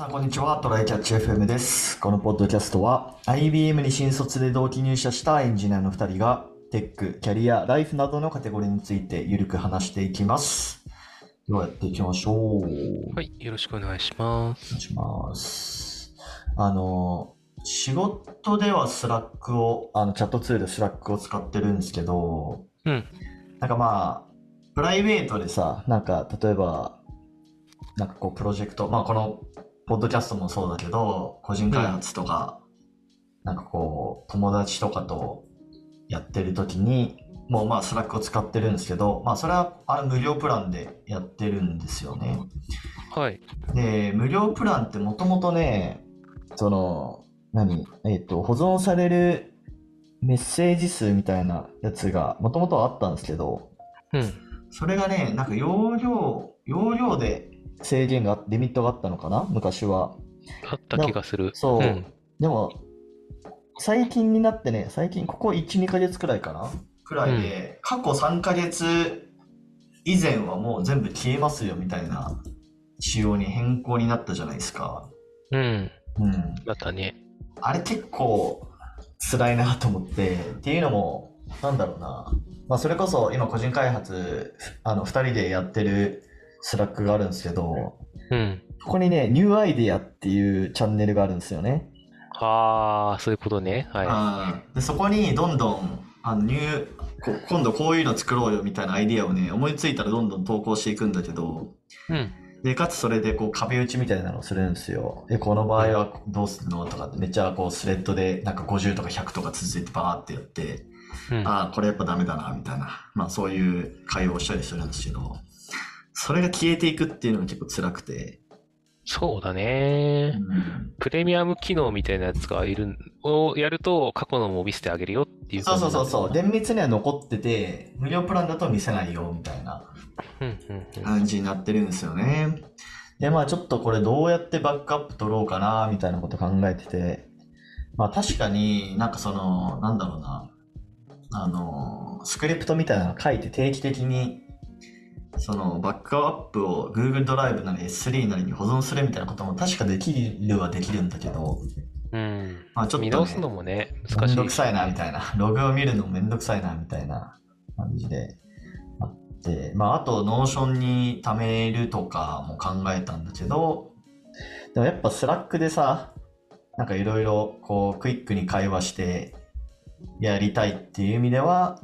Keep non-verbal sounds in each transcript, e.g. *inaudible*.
さん、こんにちは。トライキャッチ FM です。このポッドキャストは、IBM に新卒で同期入社したエンジニアの2人が、テック、キャリア、ライフなどのカテゴリーについてゆるく話していきます。ではやっていきましょう。おはい、よろしくお願いします。願いします。あの、仕事ではスラックを、あの、チャットツールスラックを使ってるんですけど、うん。なんかまあ、プライベートでさ、なんか例えば、なんかこうプロジェクト、まあこのポッドキャストもそうだけど、個人開発とか、なんかこう友達とかとやってる時に、もうまあスラックを使ってるんですけど、まあそれはあの無料プランでやってるんですよね。はい。で、無料プランってもともとね、その、何？えっ、と、保存されるメッセージ数みたいなやつがもともとはあったんですけど、うん。それがね、なんか容量、容量で制限が、リミットがあったのかな？昔は。あった気がする。そう。ん。でも、最近になってね、最近、ここ1、2ヶ月くらいかな？くらいで、過去3ヶ月以前はもう全部消えますよみたいな仕様に変更になったじゃないですか。うん。うん。だったね。あれ結構辛いなと思って、っていうのも、なんだろうな。まあそれこそ今個人開発、あの、二人でやってる Slack があるんですけど、うん。ここにね、 New Idea っていうチャンネルがあるんですよね。ああ、そういうことね。はあーでそこにどんどん、あの、ニュー、こ今度こういうの作ろうよみたいなアイディアをね、思いついたらどんどん投稿していくんだけど、い。うん。で、かつそれでこう壁打ちみたいなのをするんですよ。え、この場合はどうするのとかってめっちゃこうスレッドでなんか50とか100とか続いてバーってやって、うん。ああ、これやっぱダメだな、みたいな。まあそういう会話をしたりするんですけど、それが消えていくっていうのが結構辛くて。そうだね。プレミアム機能みたいなやつがいる、をやると過去のも見せてあげるよっていうそうそうそうそう。で、厳密には残ってて、無料プランだと見せないよ、みたいなうんうんうん。感じになってるんですよね。で、まあちょっとこれどうやってバックアップ取ろうかな、みたいなこと考えてて。まあ確かになんかその、なんだろうな。あの、スクリプトみたいなの書いて定期的にそのバックアップを Google ドライブなり S3 なりに保存するみたいなことも確かできるはできるんだけど、うん。まあちょっと、ね、見直すのもね、め難しい。んどくさいなみたいな。ログを見るのもめんどくさいなみたいな感じであって、まああと Notion に貯めるとかも考えたんだけど、でもやっぱ Slack でさ、なんかいろいろこうクイックに会話してやりたいっていう意味では、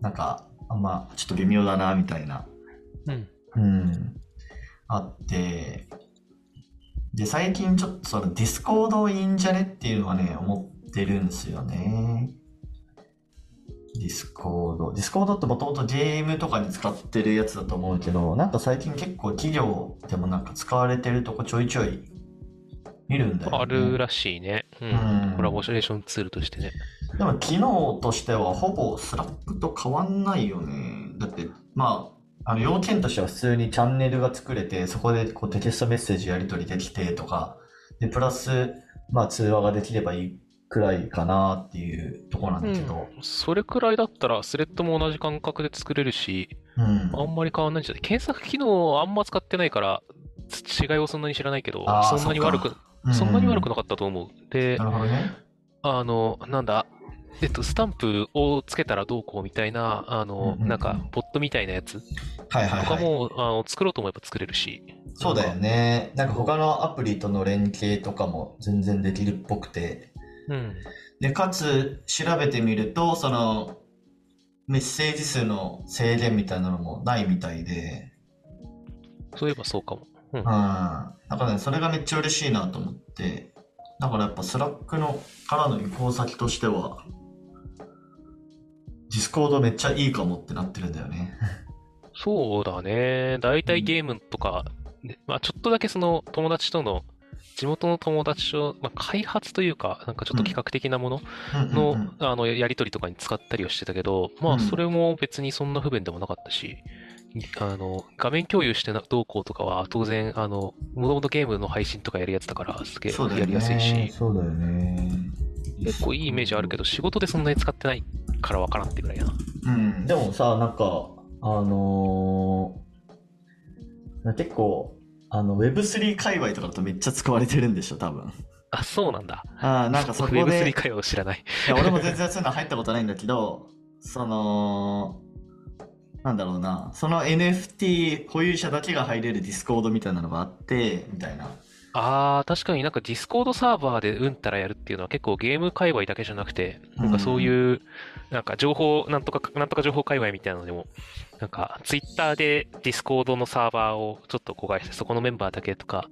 なんかあんまちょっと微妙だなみたいなうん。うん、あって、で、最近ちょっとその Discord いいんじゃねっていうのはね、思ってるんですよね。 Discord。 Discord ってもともとゲームとかに使ってるやつだと思うけど、なんか最近結構企業でもなんか使われてるとこちょいちょい見るんだよね。あるらしいね。ううんん。コラボレーションツールとしてね。でも機能としてはほぼ Slack と変わんないよね。だって、まあ、あの要件としては普通にチャンネルが作れて、そこでこうテキストメッセージやり取りできてとか、で、プラス、まあ通話ができればいいくらいかなっていうところなんだけど、それくらいだったら、スレッドも同じ感覚で作れるし、うん。あんまり変わんないんじゃない検索機能あんま使ってないから、違いをそんなに知らないけどそんなに悪く、そんなに悪くなかったと思う。でな、るほどね。あの、なんだ、えっと、スタンプをつけたらどうこうみたいな、あの、うんうんうんなんか、ボットみたいなやつはいはいはい。とかも、あの作ろうと思えば作れるし。そうだよね。なんか他のアプリとの連携とかも全然できるっぽくて、うん。で、かつ、調べてみると、その、メッセージ数の制限みたいなのもないみたいで、そういえばそうかも。うんうん。だからね、それがめっちゃ嬉しいなと思って、だからやっぱ Slack のからの移行先としては、 Discord めっちゃいいかもってなってるんだよね。そうだね。だいたいゲームとか、ねまあちょっとだけその友達との、地元の友達と、まあ、開発というか、なんかちょっと企画的なものの、あの、やりとりとかに使ったりはしてたけど、まあ、うんそれも別にそんな不便でもなかったし、あの、画面共有してなどうこうとかは、当然、あの、もともとゲームの配信とかやるやつだから、すげえやりやすいね。し、そうだよね。結構いいイメージあるけど、仕事でそんなに使ってないからわからんってぐらいな。うん、でもさ、なんか、あのー結構、あの、Web3 界隈とかだとめっちゃ使われてるんでしょ、多分。あ、そうなんだ。ああ、なんかそこで。Web3 会話を知らない。いや、俺も全然 *laughs* そういうの入ったことないんだけど、その、なんだろうな、その NFT 保有者だけが入れる Discord みたいなのがあって、みたいな。ああ、確かになんか Discord サーバーでうんたらやるっていうのは結構ゲーム界隈だけじゃなくて、なんかそういう、なんか情報、なんとか、なんとか情報界隈みたいなのでも、なんか Twitter で Discord のサーバーをちょっと公開して、そこのメンバーだけとか、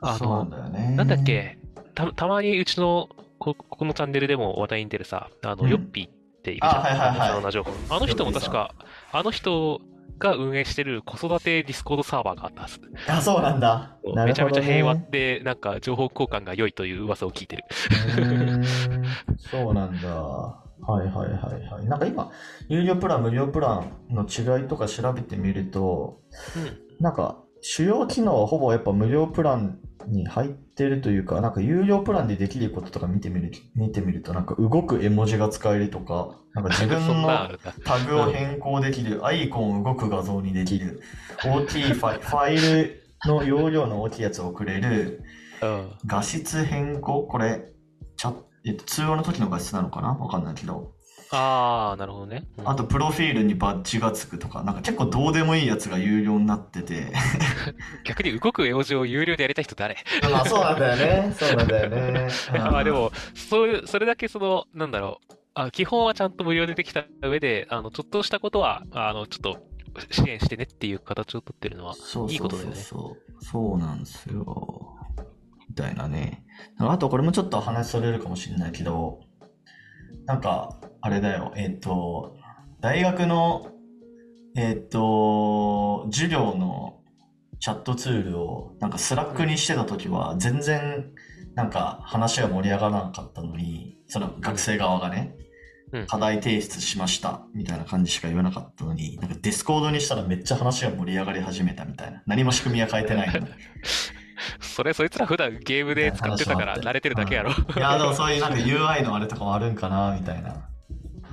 あそうなのん、ね。なんだっけ、た、たまにうちのこ、ここのチャンネルでも話題に出るさ、あの、うんヨッピーっているじゃん。情報。あの人も確か、あの人が運営してる子育て Discord サーバーがあったはず。あ、そうなんだ。なるめちゃめちゃ平和で、なんか情報交換が良いという噂を聞いてる。*laughs* そうなんだ。はいはいはいはい。なんか今、有料プラン、無料プランの違いとか調べてみると、うん。なんか、主要機能はほぼやっぱ無料プランに入ってるというか、なんか有料プランでできることとか見てみる見てみると、なんか動く絵文字が使えるとか、なんか自分の。タグを変更できる、*laughs* アイコンを動く画像にできる、大きいファイファイルの容量の大きいやつを送れる、うん。画質変更？これ、チャえっと、通話の時の画質なのかな？わかんないけど。ああ、なるほどね。うんあと、プロフィールにバッジがつくとか、なんか結構どうでもいいやつが有料になってて。*laughs* 逆に動く絵文字を有料でやりたい人誰？ま *laughs* あ、そうなんだよね。そうなんだよね。*laughs* まあでも、そういう、それだけその、なんだろう。あ、基本はちゃんと無料でできた上で、あの、ちょっとしたことは、あの、ちょっと支援してねっていう形をとってるのは、そうそうそういいことだよね。そう。そうなんですよ。みたいなね。あと、これもちょっと話それるかもしれないけど、なんか、あれだよ。えっ、と、大学の、えっ、と、授業のチャットツールを、なんか Slack にしてた時は、全然、なんか話が盛り上がらなかったのに、その学生側がね、うん課題提出しましたみたいな感じしか言わなかったのに、なんか Discord にしたらめっちゃ話が盛り上がり始めたみたいな。何も仕組みは変えてないのに。*laughs* *laughs* それ、そいつら普段ゲームで使ってたから慣れてるだけやろ。いや、でもそういうなんか UI のあれとかもあるんかなみたいな。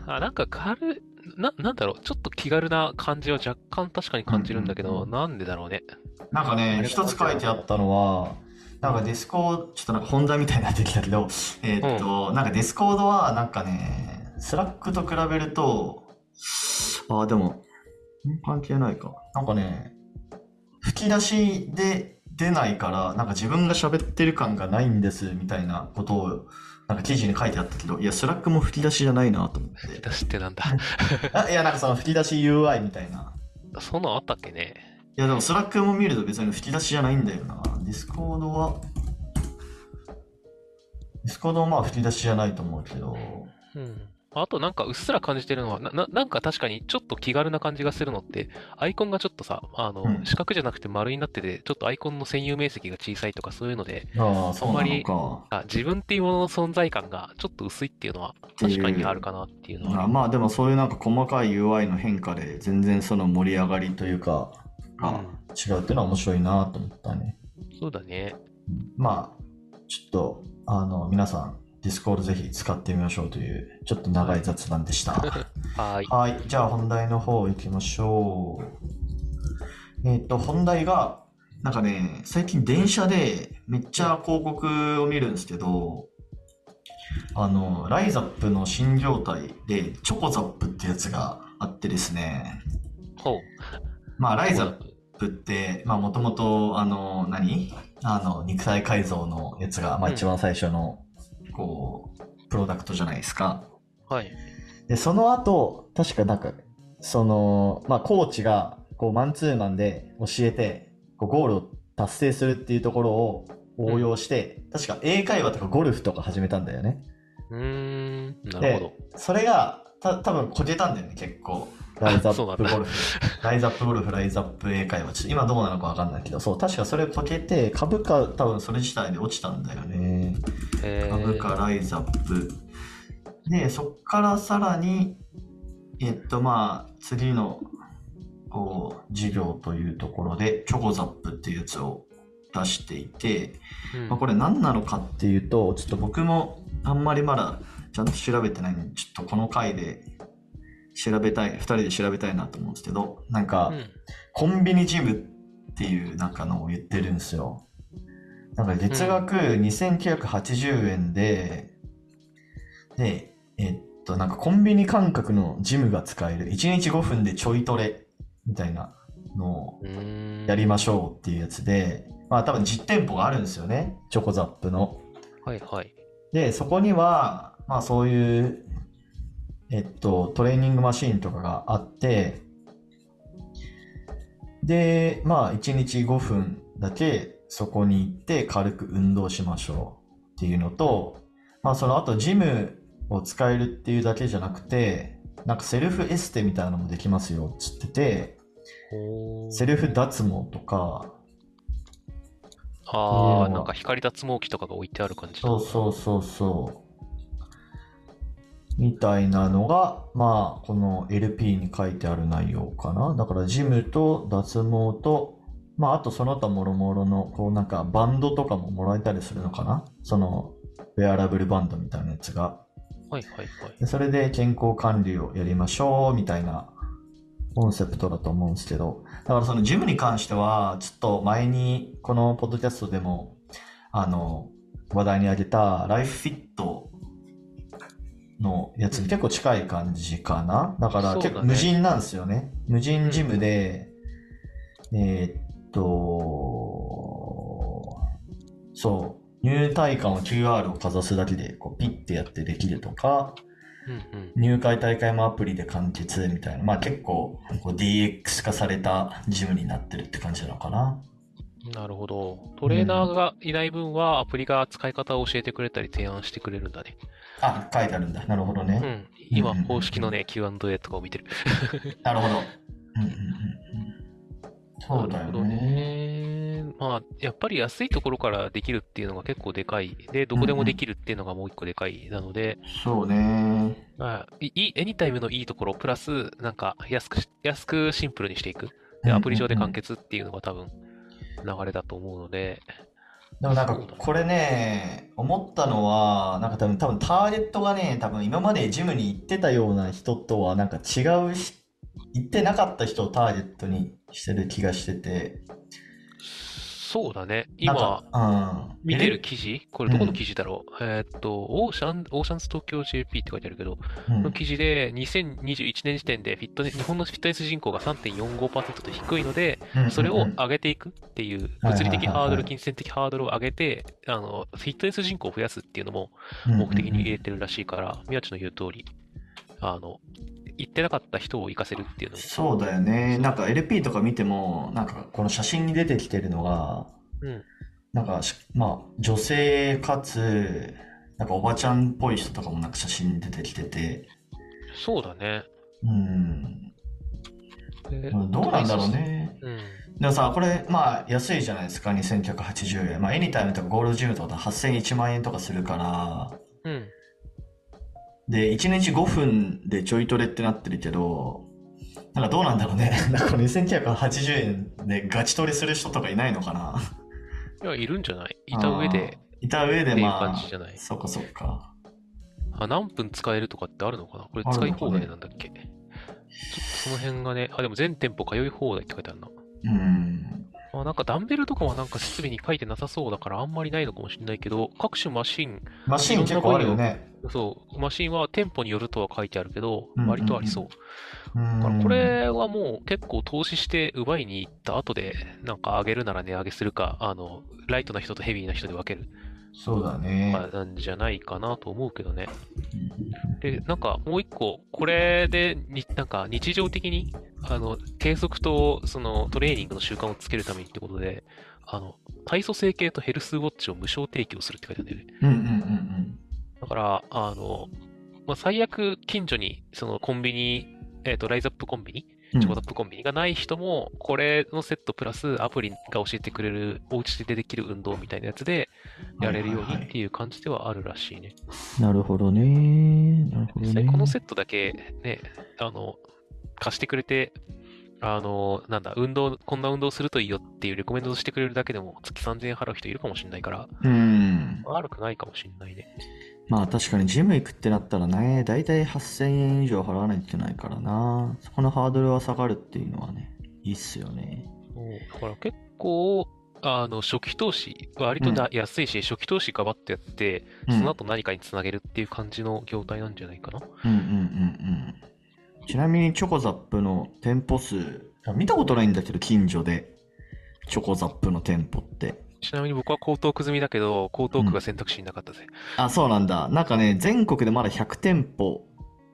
あ、なんか軽い、な、なんだろう、ちょっと気軽な感じは若干確かに感じるんだけど、うんうんうんなんでだろうね。あなんかね、れ一つ書いてあったのは、なんか Discord、ちょっとなんか本題みたいになってきたけど、えーっと、なんか Discord はなんかね、 Slack と比べると、ああ、でも、ん？関係ないか。なんかね、吹き出しで出ないから、なんか自分が喋ってる感がないんですみたいなことを、なんか記事に書いてあったけど、いや、 Slack も吹き出しじゃないなと思って。出しってなんだ？*laughs* あいや、なんかその吹き出し UI みたいな。そんなんあったっけね？いやでも Slack も見ると別に吹き出しじゃないんだよな。 Discord は、 Discord はまあ吹き出しじゃないと思うけど、うん。あとなんかうっすら感じてるのは、な、ななんか確かにちょっと気軽な感じがするのって、アイコンがちょっとさ、あの、うん四角じゃなくて丸になってて、ちょっとアイコンの占有面積が小さいとかそういうので、あんまりか。あ、自分っていうものの存在感がちょっと薄いっていうのは確かにあるかなっていうのはある。あまあでもそういうなんか細かい UI の変化で全然その盛り上がりというか、がうん違うっていうのは面白いなと思ったね。そうだね。まあ、ちょっと、あの、皆さん、 Discord ぜひ使ってみましょうという、ちょっと長い雑談でした。*laughs* はーい。はい、じゃあ本題の方行きましょう。えっ、と、本題が、なんかね、最近電車でめっちゃ広告を見るんですけど、あの、ライザップの新業態で、チョコザップってやつがあってですね、ほう。まあ、ライザップって、まあ、もともと、あの、何？あの、肉体改造のやつが、まあ、うん一番最初の、こう、プロダクトじゃないですか。はい。で、その後、確かなんか、その、まあ、コーチが、こう、マンツーマンで教えて、こうゴールを達成するっていうところを応用して、確か英会話とかゴルフとか始めたんだよね。うーん、なるほど。それが、た多分こけたんだよね、結構。ライズアそうなんだップゴルフ。ライズアップゴルフ、ライズアップ英会話。ちょっと今どうなのかわかんないけど、そう、確かそれこけて、株価多分それ自体で落ちたんだよね。株価ライズアップ。で、そっからさらに、えっと、まあ、次の、こう、事業というところで、チョコザップっていうやつを出していて、うんまあ、これ何なのかっていうと、ちょっと僕もあんまりまだちゃんと調べてないんで、ちょっとこの回で調べたい、二人で調べたいなと思うんですけど、なんか、うんコンビニジムっていうなんかのを言ってるんですよ。なんか月額2980円で、で、えっと、なんかコンビニ感覚のジムが使える。1日5分でちょいトレみたいなのをやりましょうっていうやつで、まあ多分実店舗があるんですよね。チョコザップの。はいはい。で、そこには、まあそういう、えっと、トレーニングマシーンとかがあって、で、まあ1日5分だけそこに行って軽く運動しましょうっていうのと、まあその後ジムを使えるっていうだけじゃなくて、なんかセルフエステみたいなのもできますよっつってて、セルフ脱毛とか、ああ、うんなんか光脱毛器とかが置いてある感じだそうそうそうそう。みたいなのが、まあ、この LP に書いてある内容かな。だから、ジムと脱毛と、まあ、あとその他もろもろの、こうなんかバンドとかももらえたりするのかな。その、ウェアラブルバンドみたいなやつが。はいはいはい。でそれで健康管理をやりましょう、みたいなコンセプトだと思うんですけど、だからそのジムに関しては、ちょっと前にこのポッドキャストでも、あの、話題に挙げたライフフィットのやつに結構近い感じかな。だから結構無人なんですよね。無人ジムで、えーっと、そう、入退館を QR をかざすだけでこうピッてやってできるとか、うんうん。入会大会もアプリで完結みたいな、まあ結構こう DX 化されたジムになってるって感じなのかな。なるほど。トレーナーがいない分はアプリが使い方を教えてくれたり提案してくれるんだね。あ、書いてあるんだ。なるほどね。うん。今うんうんうん公式のね、Q&A とかを見てる。*laughs* なるほど。うんうんうんうん。そうだよなるほどね。ね。まあ、やっぱり安いところからできるっていうのが結構でかい。で、どこでもできるっていうのがもう一個でかい。なので、そうね。まあ、いい、エニタイムのいいところ、プラス、なんか、安くし、安くシンプルにしていく。で、うんうんうんアプリ上で完結っていうのが多分、流れだと思うので、でもなんかこれね、思ったのは、なんか多分多分ターゲットがね、多分今までジムに行ってたような人とはなんか違うし、行ってなかった人をターゲットにしてる気がしてて、そうだね。今、か、うん。見てる記事？これどこの記事だろう、えーっと、オーシャン、オーシャンズ東京 JP って書いてあるけど、うん。の記事で2021年時点でフィットネ日本のフィットネス人口が3.45%と低いので、うん。それをうん。うん上げていくっていう物理的ハードル、はい金銭的ハードルを上げて、あの、フィットネス人口を増やすっていうのも目的に入れてるらしいから、宮地の言う通り、あの、行ってなかった人を行かせるっていうのも。そうだよね。なんか LP とか見ても、なんかこの写真に出てきてるのが、うん。なんかし、まあ、女性かつ、なんかおばちゃんっぽい人とかもなんか写真に出てきてて、そうだね。うん。でどうなんだろう。ね。うん。でもさ、これ、まあ、安いじゃないですか、2980円。まあ、エニタイムとかゴールドジムとかだと8000、1万円とかするから、うん。で、1日5分でちょいトレってなってるけど、なんかどうなんだろうね。*laughs* なんかこの2980円でガチトレする人とかいないのかな。いや、いるんじゃない？いた上で、いた上でまあ感じじゃない？そっかそっか。あ、何分使えるとかってあるのかな？これ使い放題なんだっけ？ちょっとその辺がね、あ、でも全店舗通い放題って書いてあるな。なんかダンベルとかはなんか設備に書いてなさそうだからあんまりないのかもしれないけど、各種マシン、マシン結構あるよね。そう、マシンは店舗によるとは書いてあるけど、割とありそう。うん。だからこれはもう結構投資して奪いに行った後で、なんか上げるなら値上げするか、あの、ライトな人とヘビーな人で分けるそうだねかなんじゃないかなと思うけどね。で、なんかもう一個、これでに、なんか日常的に、あの、計測と、そのトレーニングの習慣をつけるためにってことで、あの、体組成計とヘルスウォッチを無償提供するって書いてあるんだよね。うんうんうんだから、あの、まあ、最悪近所に、そのコンビニ、えっ、と、ライズアップコンビニうんチョコザップコンビニがない人も、これのセットプラスアプリが教えてくれる、お家でできる運動みたいなやつで、やれるようにっていう感じではあるらしいね。なるほどねなるほどねこのセットだけね、あの、貸してくれて、あの、なんだ、運動、こんな運動するといいよっていうレコメンドしてくれるだけでも月3000円払う人いるかもしれないから、うん悪くないかもしれないね。まあ確かにジム行くってなったらね、だいたい8000円以上払わないといけないからな。そこのハードルは下がるっていうのはね、いいっすよね。だから結構、あの、初期投資、割とな安いし、初期投資ガバッとやって、うんその後何かにつなげるっていう感じの業態なんじゃないかな。うんうんうんうん。ちなみにチョコザップの店舗数、見たことないんだけど、近所で。チョコザップの店舗って。ちなみに僕は江東区済みだけど、江東区が選択肢になかったぜ。あ、そうなんだ。なんかね、全国でまだ100店舗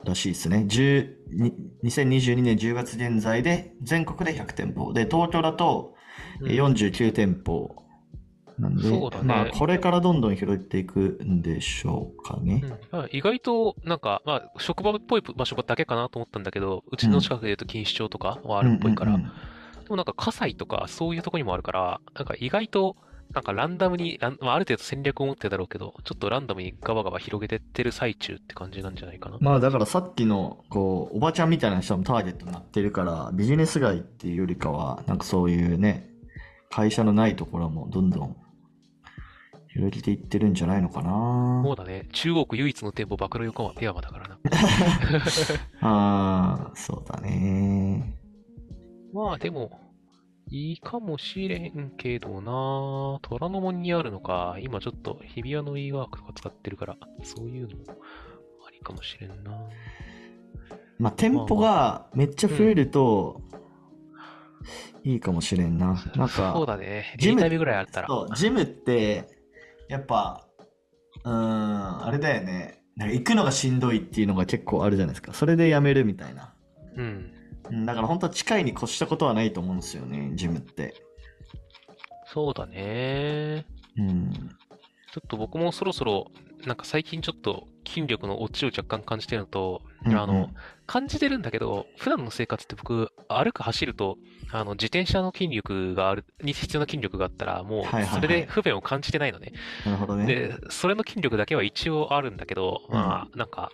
らしいですね。10に2022年10月現在で全国で100店舗。で、東京だと49店舗なんで、そうだね。まあ、これからどんどん広げていくんでしょうかね。うん。まあ意外と、なんか、まあ、職場っぽい場所だけかなと思ったんだけど、うちの近くで言うと錦糸町とかはあるっぽいから、でもなんか、葛西とかそういうとこにもあるから、なんか意外と、なんかランダムに、まあ、ある程度戦略を持ってるだろうけど、ちょっとランダムにガバガバ広げてってる最中って感じなんじゃないかな。まあだからさっきのこうおばちゃんみたいな人もターゲットになってるからビジネス街っていうよりかはなんかそういうね会社のないところもどんどん広げていってるんじゃないのかなそうだね。中国唯一の店舗、暴露横浜ペアマだからな。*laughs* ああそうだねまあでも、いいかもしれんけどな虎ノ門にあるのか。今ちょっと日比谷の e ワークとか使ってるから、そういうのもありかもしれんなまあ店舗がめっちゃ増えるといいかもしれんな、なんかそうだね。ジムぐらいあったら。そう、ジムって、やっぱ、うーん、あれだよね。なんか行くのがしんどいっていうのが結構あるじゃないですか。それでやめるみたいな。うん。うんだから本当は近いに越したことはないと思うんですよね、ジムって。そうだね。うん。ちょっと僕もそろそろ、なんか最近ちょっと筋力の落ちを若干感じてるのと、うんうん。あの、感じてるんだけど、普段の生活って僕、歩く走ると、あの、自転車の筋力がある、に必要な筋力があったら、もうそれで不便を感じてないのね。なるほどね。で、それの筋力だけは一応あるんだけど、まあ、なんか、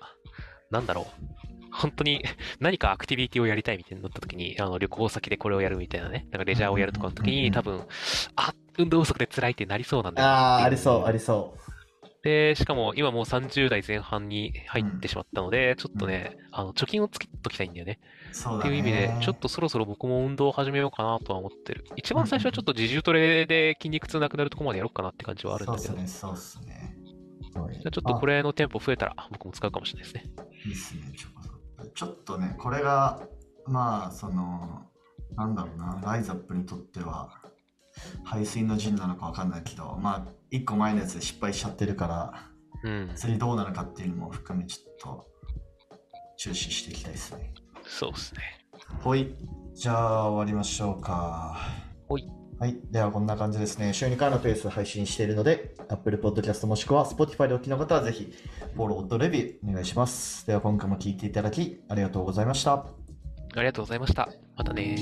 なんだろう。本当に何かアクティビティをやりたいみたいになった時に、あの、旅行先でこれをやるみたいなね、なんかレジャーをやるとかの時に、多分、あ、運動不足で辛いってなりそうなんだよああ、ありそう、ありそで、しかも今もう30代前半に入ってしまったので、ちょっとね、あの、貯金をつけときたいんだよね。う。そう。っていう意味で、ちょっとそろそろ僕も運動を始めようかなとは思ってる。一番最初はちょっと自重トレで筋肉痛なくなるとこまでやろうかなって感じはあるんだけど。そうっすね、そうっすね。はいじゃあちょっとこれの店舗増えたら僕も使うかもしれないですね。いいっすね、チョコザップちょっとね、これが、まあ、その、なんだろうな、ライザップにとっては、排水の陣なのかわかんないけど、まあ、一個前のやつで失敗しちゃってるから、うん。次どうなるかっていうのも含め、ちょっと、注視していきたいですね。そうですね。ほい。じゃあ、終わりましょうか。ほい。はい。では、こんな感じですね。週2回のペースで配信しているので、Apple Podcast もしくは Spotify でお聞きの方は、ぜひ、フォローとレビューお願いします。では、今回も聞いていただき、ありがとうございました。ありがとうございました。またね。